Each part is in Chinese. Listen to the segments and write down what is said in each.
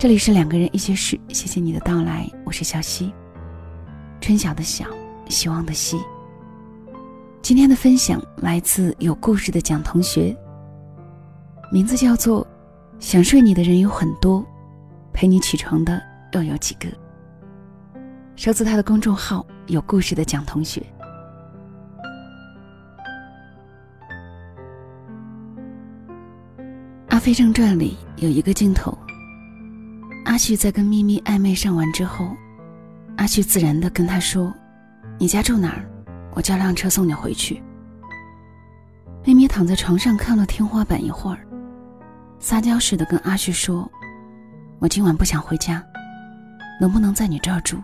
这里是两个人一些事，谢谢你的到来，我是小溪，春晓的晓，希望的希。今天的分享来自有故事的蒋同学，名字叫做“想睡你的人有很多，陪你起床的又有几个”。收自他的公众号“有故事的蒋同学”。《阿飞正传》里有一个镜头，阿旭在跟咪咪暧昧上完之后，阿旭自然的跟他说：“你家住哪儿？我叫辆车送你回去。”咪咪躺在床上看了天花板一会儿，撒娇似的跟阿旭说：“我今晚不想回家，能不能在你这儿住？”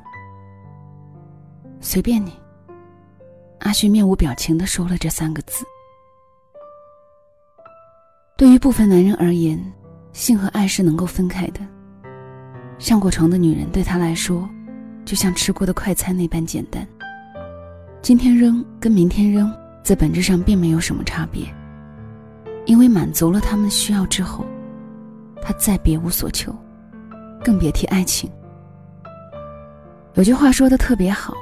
随便你。阿旭面无表情的说了这三个字。对于部分男人而言，性和爱是能够分开的。上过床的女人对他来说，就像吃过的快餐那般简单。今天扔跟明天扔，在本质上并没有什么差别。因为满足了他们的需要之后，他再别无所求，更别提爱情。有句话说的特别好，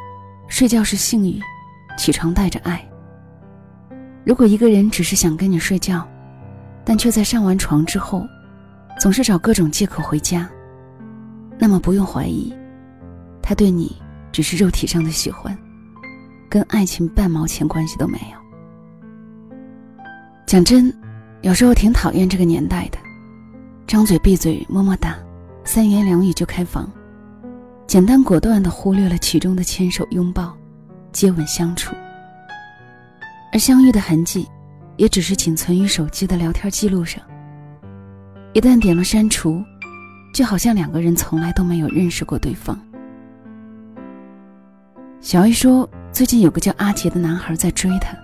睡觉是性欲，起床带着爱。如果一个人只是想跟你睡觉，但却在上完床之后，总是找各种借口回家。那么不用怀疑，他对你只是肉体上的喜欢，跟爱情半毛钱关系都没有。讲真，有时候挺讨厌这个年代的，张嘴闭嘴么么哒，三言两语就开房，简单果断的忽略了其中的牵手、拥抱、接吻、相处，而相遇的痕迹。也只是仅存于手机的聊天记录上。一旦点了删除，就好像两个人从来都没有认识过对方。小 A 说，最近有个叫阿杰的男孩在追她。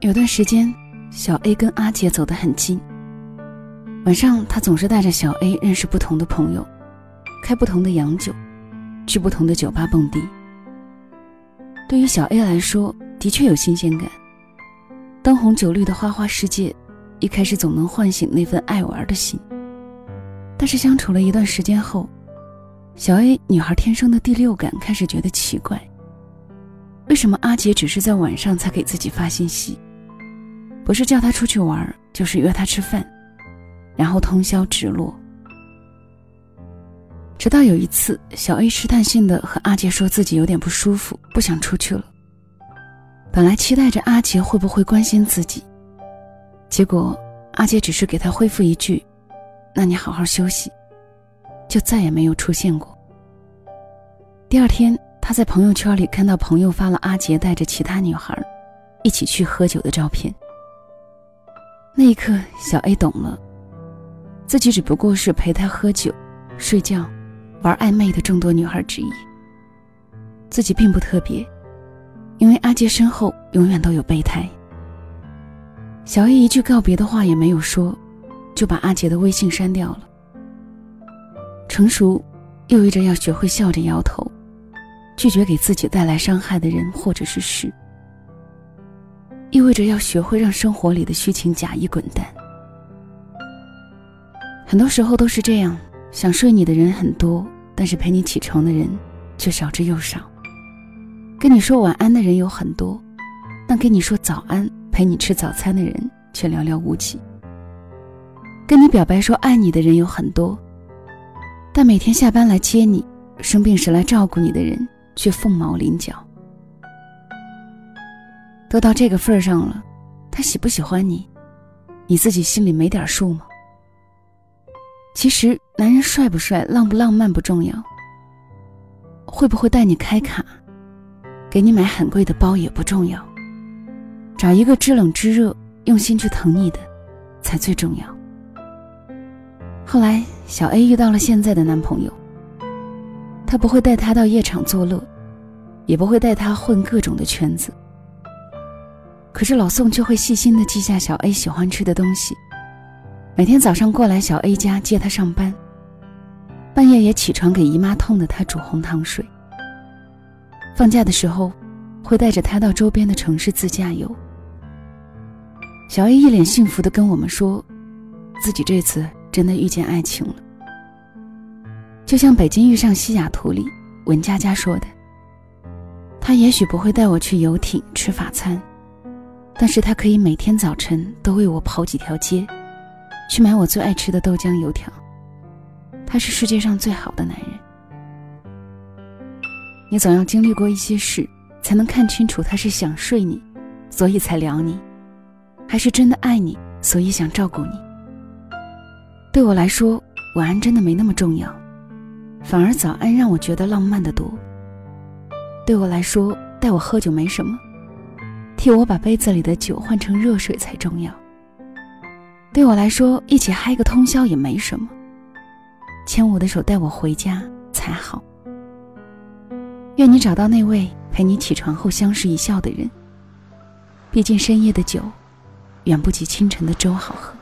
有段时间，小 A 跟阿杰走得很近。晚上，他总是带着小 A 认识不同的朋友，开不同的洋酒，去不同的酒吧蹦迪。对于小 A 来说，的确有新鲜感。灯红酒绿的花花世界，一开始总能唤醒那份爱玩的心。但是相处了一段时间后，小 A 女孩天生的第六感开始觉得奇怪：为什么阿杰只是在晚上才给自己发信息？不是叫他出去玩，就是约他吃饭，然后通宵直落。直到有一次，小 A 试探性的和阿杰说自己有点不舒服，不想出去了。本来期待着阿杰会不会关心自己，结果阿杰只是给他回复一句：“那你好好休息。”就再也没有出现过。第二天，他在朋友圈里看到朋友发了阿杰带着其他女孩一起去喝酒的照片。那一刻，小 A 懂了，自己只不过是陪他喝酒、睡觉、玩暧昧的众多女孩之一，自己并不特别。因为阿杰身后永远都有备胎。小 A 一句告别的话也没有说，就把阿杰的微信删掉了。成熟，意味着要学会笑着摇头，拒绝给自己带来伤害的人或者是事，意味着要学会让生活里的虚情假意滚蛋。很多时候都是这样，想睡你的人很多，但是陪你起床的人却少之又少。跟你说晚安的人有很多，但跟你说早安、陪你吃早餐的人却寥寥无几。跟你表白说爱你的人有很多，但每天下班来接你、生病时来照顾你的人却凤毛麟角。都到这个份儿上了，他喜不喜欢你，你自己心里没点数吗？其实，男人帅不帅、浪不浪漫不重要，会不会带你开卡？给你买很贵的包也不重要，找一个知冷知热、用心去疼你的，才最重要。后来，小 A 遇到了现在的男朋友。他不会带她到夜场作乐，也不会带她混各种的圈子。可是老宋却会细心的记下小 A 喜欢吃的东西，每天早上过来小 A 家接她上班，半夜也起床给姨妈痛的她煮红糖水。放假的时候，会带着她到周边的城市自驾游。小 A 一脸幸福的跟我们说，自己这次真的遇见爱情了。就像《北京遇上西雅图》里文佳佳说的：“他也许不会带我去游艇吃法餐，但是他可以每天早晨都为我跑几条街，去买我最爱吃的豆浆油条。他是世界上最好的男人。你总要经历过一些事，才能看清楚他是想睡你，所以才撩你，还是真的爱你，所以想照顾你。对我来说，晚安真的没那么重要。”反而早安让我觉得浪漫的多。对我来说，带我喝酒没什么，替我把杯子里的酒换成热水才重要。对我来说，一起嗨个通宵也没什么，牵我的手带我回家才好。愿你找到那位陪你起床后相视一笑的人。毕竟深夜的酒，远不及清晨的粥好喝。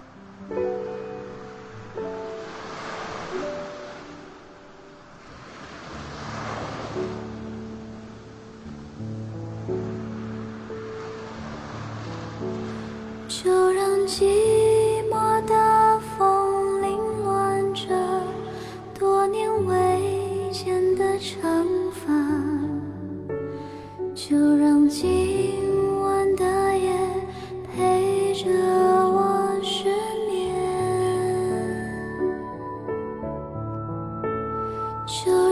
就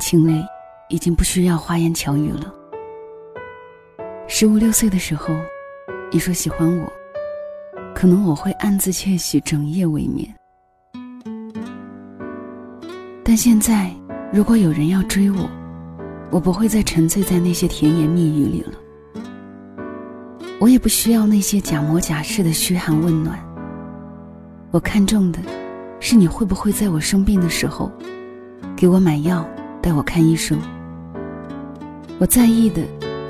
情里，已经不需要花言巧语了。十五六岁的时候，你说喜欢我，可能我会暗自窃喜，整夜未眠。但现在，如果有人要追我，我不会再沉醉在那些甜言蜜语里了。我也不需要那些假模假式的嘘寒问暖。我看重的，是你会不会在我生病的时候，给我买药，带我看医生。我在意的，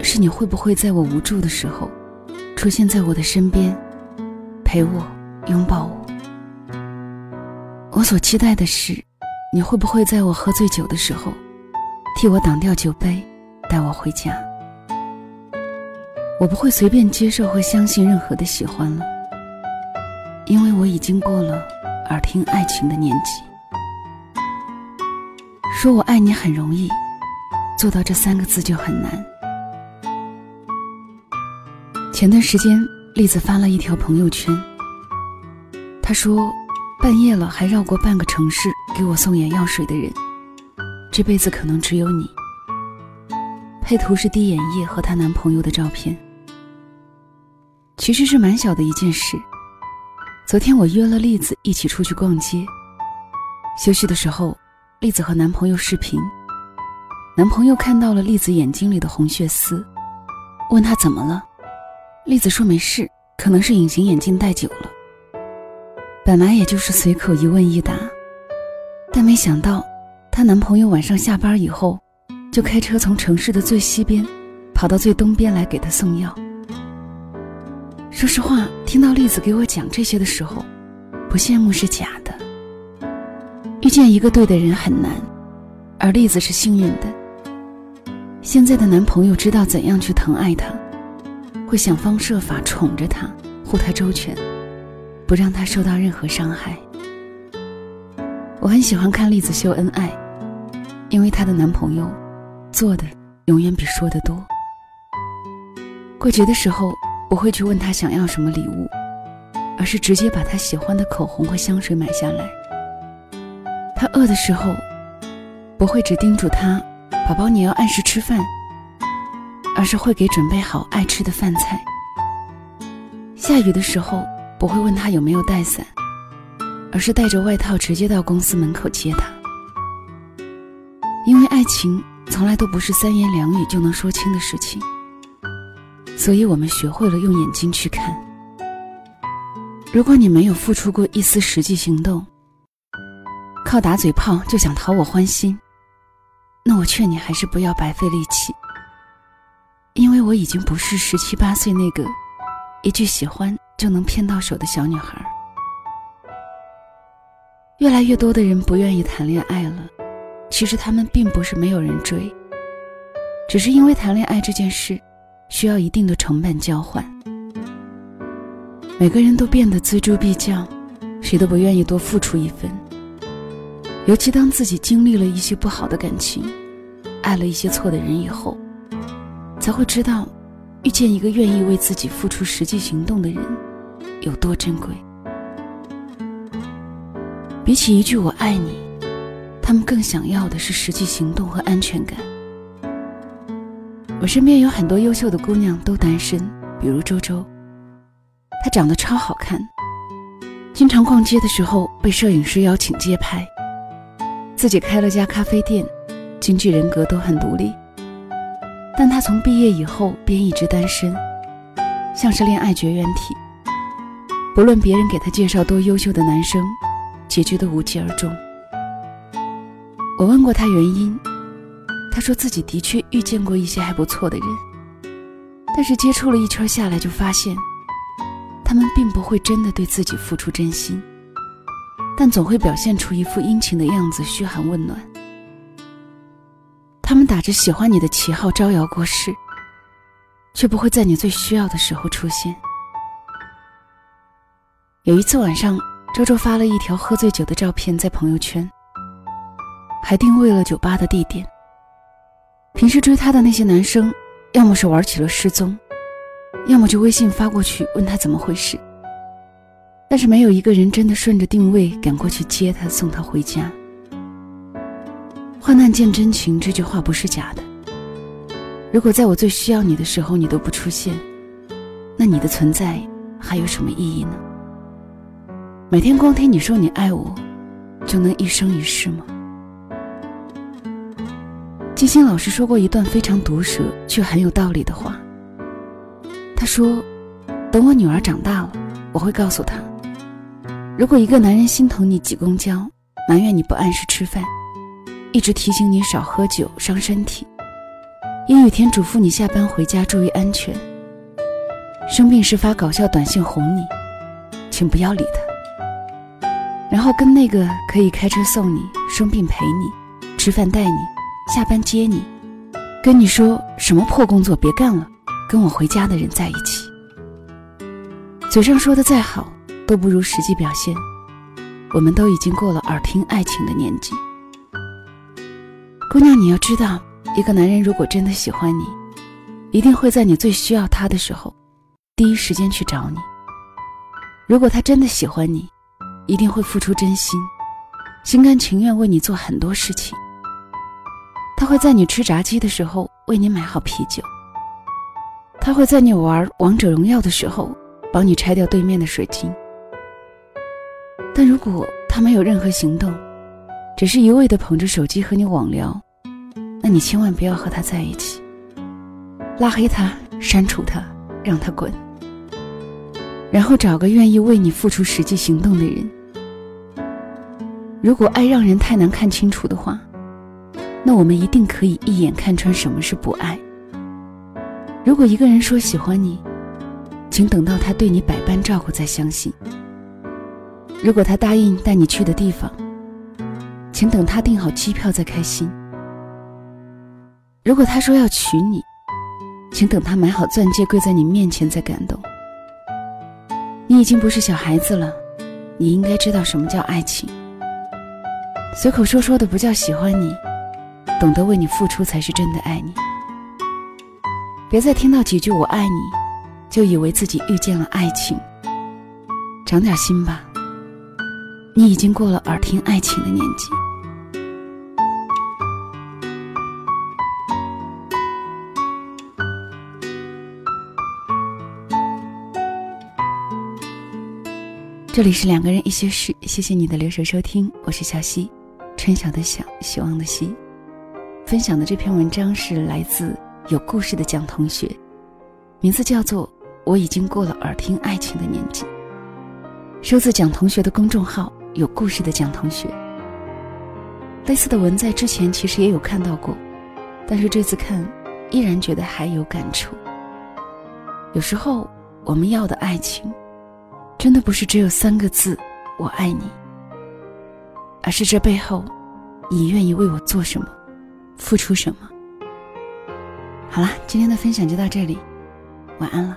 是你会不会在我无助的时候，出现在我的身边，陪我，拥抱我。我所期待的是，你会不会在我喝醉酒的时候，替我挡掉酒杯，带我回家。我不会随便接受和相信任何的喜欢了，因为我已经过了耳听爱情的年纪。说我爱你很容易，做到这三个字就很难。前段时间，栗子发了一条朋友圈，她说：“半夜了还绕过半个城市给我送眼药水的人，这辈子可能只有你。”配图是滴眼液和她男朋友的照片。其实是蛮小的一件事。昨天我约了栗子一起出去逛街。休息的时候，栗子和男朋友视频。男朋友看到了栗子眼睛里的红血丝，问她怎么了。栗子说没事，可能是隐形眼镜戴久了。本来也就是随口一问一答，但没想到，她男朋友晚上下班以后，就开车从城市的最西边，跑到最东边来给她送药。说实话，听到栗子给我讲这些的时候，不羡慕是假的。遇见一个对的人很难，而栗子是幸运的。现在的男朋友知道怎样去疼爱她，会想方设法宠着她，护她周全，不让她受到任何伤害。我很喜欢看栗子秀恩爱，因为她的男朋友做的永远比说的多。过节的时候。不会去问他想要什么礼物，而是直接把他喜欢的口红和香水买下来。他饿的时候，不会只叮嘱他：“宝宝你要按时吃饭。”而是会给准备好爱吃的饭菜。下雨的时候，不会问他有没有带伞，而是带着外套直接到公司门口接他。因为爱情从来都不是三言两语就能说清的事情。所以我们学会了用眼睛去看。如果你没有付出过一丝实际行动，靠打嘴炮就想讨我欢心，那我劝你还是不要白费力气。因为我已经不是十七八岁那个一句喜欢就能骗到手的小女孩。越来越多的人不愿意谈恋爱了，其实他们并不是没有人追，只是因为谈恋爱这件事。需要一定的成本交换，每个人都变得锱铢必较，谁都不愿意多付出一分。尤其当自己经历了一些不好的感情，爱了一些错的人以后，才会知道，遇见一个愿意为自己付出实际行动的人，有多珍贵。比起一句“我爱你”，他们更想要的是实际行动和安全感。我身边有很多优秀的姑娘都单身，比如周周，她长得超好看，经常逛街的时候被摄影师邀请街拍，自己开了家咖啡店，经济人格都很独立。但他从毕业以后便一直单身，像是恋爱绝缘体，不论别人给他介绍多优秀的男生，结局都无疾而终。我问过他原因。他说自己的确遇见过一些还不错的人，但是接触了一圈下来，就发现，他们并不会真的对自己付出真心，但总会表现出一副殷勤的样子，嘘寒问暖。他们打着喜欢你的旗号招摇过市，却不会在你最需要的时候出现。有一次晚上，周周发了一条喝醉酒的照片在朋友圈，还定位了酒吧的地点。平时追她的那些男生，要么是玩起了失踪，要么就微信发过去问她怎么回事。但是没有一个人真的顺着定位赶过去接她送她回家。患难见真情这句话不是假的。如果在我最需要你的时候你都不出现，那你的存在还有什么意义呢？每天光听你说你爱我，就能一生一世吗？金星老师说过一段非常毒舌却很有道理的话。他说：“等我女儿长大了，我会告诉她，如果一个男人心疼你挤公交，埋怨你不按时吃饭，一直提醒你少喝酒伤身体，阴雨天嘱咐你下班回家注意安全，生病时发搞笑短信哄你，请不要理他。然后跟那个可以开车送你、生病陪你、吃饭带你。”下班接你，跟你说什么破工作别干了，跟我回家的人在一起。嘴上说的再好，都不如实际表现。我们都已经过了耳听爱情的年纪。姑娘，你要知道，一个男人如果真的喜欢你，一定会在你最需要他的时候，第一时间去找你。如果他真的喜欢你，一定会付出真心，心甘情愿为你做很多事情。他会在你吃炸鸡的时候为你买好啤酒。他会在你玩王者荣耀的时候帮你拆掉对面的水晶。但如果他没有任何行动，只是一味的捧着手机和你网聊，那你千万不要和他在一起，拉黑他，删除他，让他滚，然后找个愿意为你付出实际行动的人。如果爱让人太难看清楚的话。那我们一定可以一眼看穿什么是不爱。如果一个人说喜欢你，请等到他对你百般照顾再相信。如果他答应带你去的地方，请等他订好机票再开心。如果他说要娶你，请等他买好钻戒跪在你面前再感动。你已经不是小孩子了，你应该知道什么叫爱情。随口说说的不叫喜欢你。懂得为你付出才是真的爱你。别再听到几句“我爱你”，就以为自己遇见了爱情。长点心吧，你已经过了耳听爱情的年纪。这里是两个人一些事，谢谢你的留守收听，我是小溪，春晓的晓，希望的希。分享的这篇文章是来自有故事的蒋同学，名字叫做《我已经过了耳听爱情的年纪》，收自蒋同学的公众号“有故事的蒋同学”。类似的文在之前其实也有看到过，但是这次看依然觉得还有感触。有时候我们要的爱情，真的不是只有三个字“我爱你”，而是这背后，你愿意为我做什么。付出什么？好了，今天的分享就到这里，晚安了。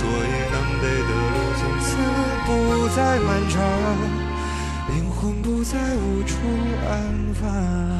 所以南北的路从此不再漫长，灵魂不再无处安放。